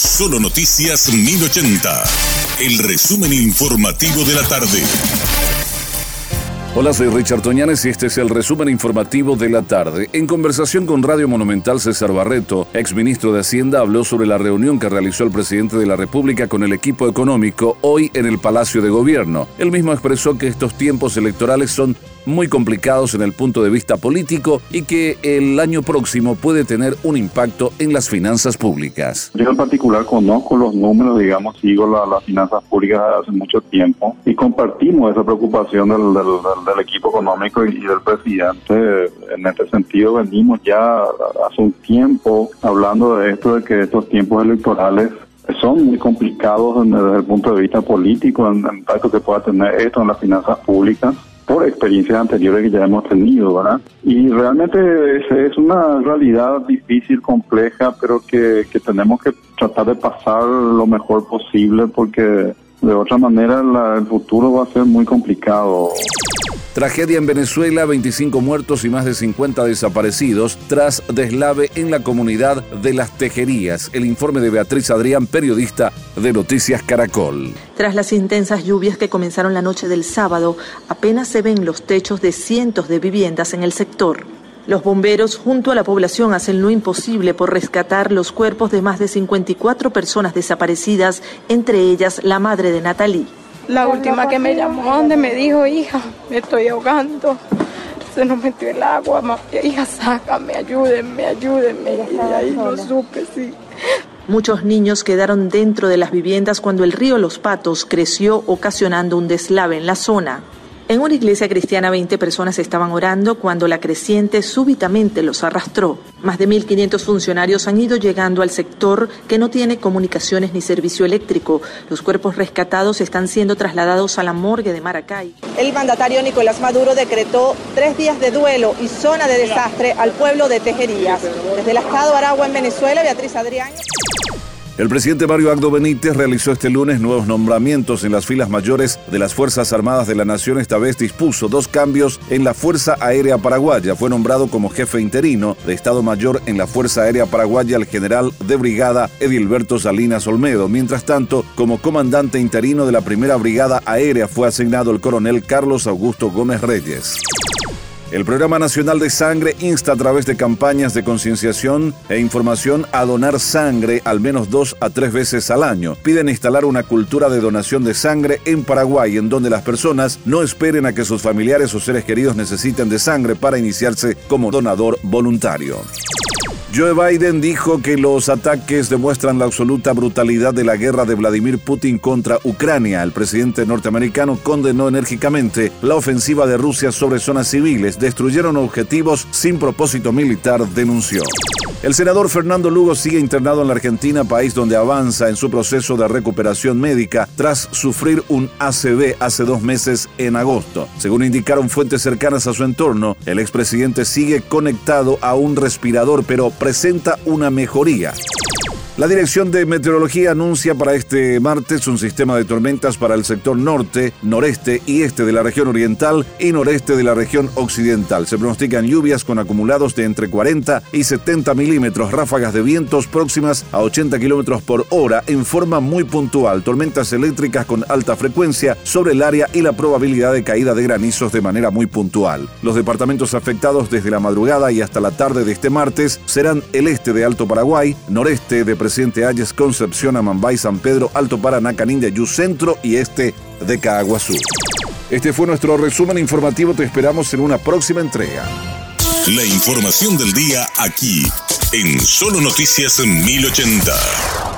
Solo Noticias 1080. El resumen informativo de la tarde. Hola, soy Richard Toñanes y este es el resumen informativo de la tarde. En conversación con Radio Monumental, César Barreto, ex ministro de Hacienda, habló sobre la reunión que realizó el presidente de la República con el equipo económico hoy en el Palacio de Gobierno. Él mismo expresó que estos tiempos electorales son muy complicados en el punto de vista político y que el año próximo puede tener un impacto en las finanzas públicas. Yo en particular conozco los números, digamos, sigo las finanzas públicas hace mucho tiempo y compartimos esa preocupación del, del, equipo económico y, del presidente. En este sentido venimos ya hace un tiempo hablando de esto, de que estos tiempos electorales son muy complicados desde el punto de vista político, en el impacto que pueda tener esto en las finanzas públicas por experiencias anteriores que ya hemos tenido, ¿verdad? Y realmente es, una realidad difícil, compleja, pero que, que tenemos que tratar de pasar lo mejor posible porque de otra manera el futuro va a ser muy complicado. Tragedia en Venezuela, 25 muertos y más de 50 desaparecidos tras deslave en la comunidad de Las Tejerías. El informe de Beatriz Adrián, periodista de Noticias Caracol. Tras las intensas lluvias que comenzaron la noche del sábado, apenas se ven los techos de cientos de viviendas en el sector. Los bomberos junto a la población hacen lo imposible por rescatar los cuerpos de más de 54 personas desaparecidas, entre ellas la madre de Natalie. La última que me llamó, donde me dijo, hija, me estoy ahogando, se nos metió el agua, hija, sácame, ayúdenme, ayúdenme. Y ahí lo supe, sí. Muchos niños quedaron dentro de las viviendas cuando el río Los Patos creció ocasionando un deslave en la zona. En una iglesia cristiana 20 personas estaban orando cuando la creciente súbitamente los arrastró. Más de 1.500 funcionarios han ido llegando al sector que no tiene comunicaciones ni servicio eléctrico. Los cuerpos rescatados están siendo trasladados a la morgue de Maracay. El mandatario Nicolás Maduro decretó tres días de duelo y zona de desastre al pueblo de Tejerías. Desde el estado Aragua en Venezuela, Beatriz Adrián. El presidente Mario Agdo Benítez realizó este lunes nuevos nombramientos en las filas mayores de las Fuerzas Armadas de la Nación. Esta vez dispuso dos cambios en la Fuerza Aérea Paraguaya. Fue nombrado como jefe interino de Estado Mayor en la Fuerza Aérea Paraguaya el general de brigada Edilberto Salinas Olmedo. Mientras tanto, como comandante interino de la Primera Brigada Aérea fue asignado el coronel Carlos Augusto Gómez Reyes. El Programa Nacional de Sangre insta a través de campañas de concienciación e información a donar sangre al menos dos a tres veces al año. Piden instalar una cultura de donación de sangre en Paraguay en donde las personas no esperen a que sus familiares o seres queridos necesiten de sangre para iniciarse como donador voluntario. Joe Biden dijo que los ataques demuestran la absoluta brutalidad de la guerra de Vladimir Putin contra Ucrania. El presidente norteamericano condenó enérgicamente la ofensiva de Rusia sobre zonas civiles. Destruyeron objetivos sin propósito militar, denunció. El senador Fernando Lugo sigue internado en la Argentina, país donde avanza en su proceso de recuperación médica tras sufrir un ACV hace dos meses en agosto. Según indicaron fuentes cercanas a su entorno, el expresidente sigue conectado a un respirador, pero presenta una mejoría. La Dirección de Meteorología anuncia para este martes un sistema de tormentas para el sector norte, noreste y este de la región oriental y noreste de la región occidental. Se pronostican lluvias con acumulados de entre 40 y 70 milímetros, ráfagas de vientos próximas a 80 kilómetros por hora en forma muy puntual, tormentas eléctricas con alta frecuencia sobre el área y la probabilidad de caída de granizos de manera muy puntual. Los departamentos afectados desde la madrugada y hasta la tarde de este martes serán el este de Alto Paraguay, noreste de Presidente Ayes, Concepción, Amambay, San Pedro, Alto Paraná, Canindia, Yu Centro y este de Caguazú. Este fue nuestro resumen informativo. Te esperamos en una próxima entrega. La información del día aquí, en Solo Noticias 1080.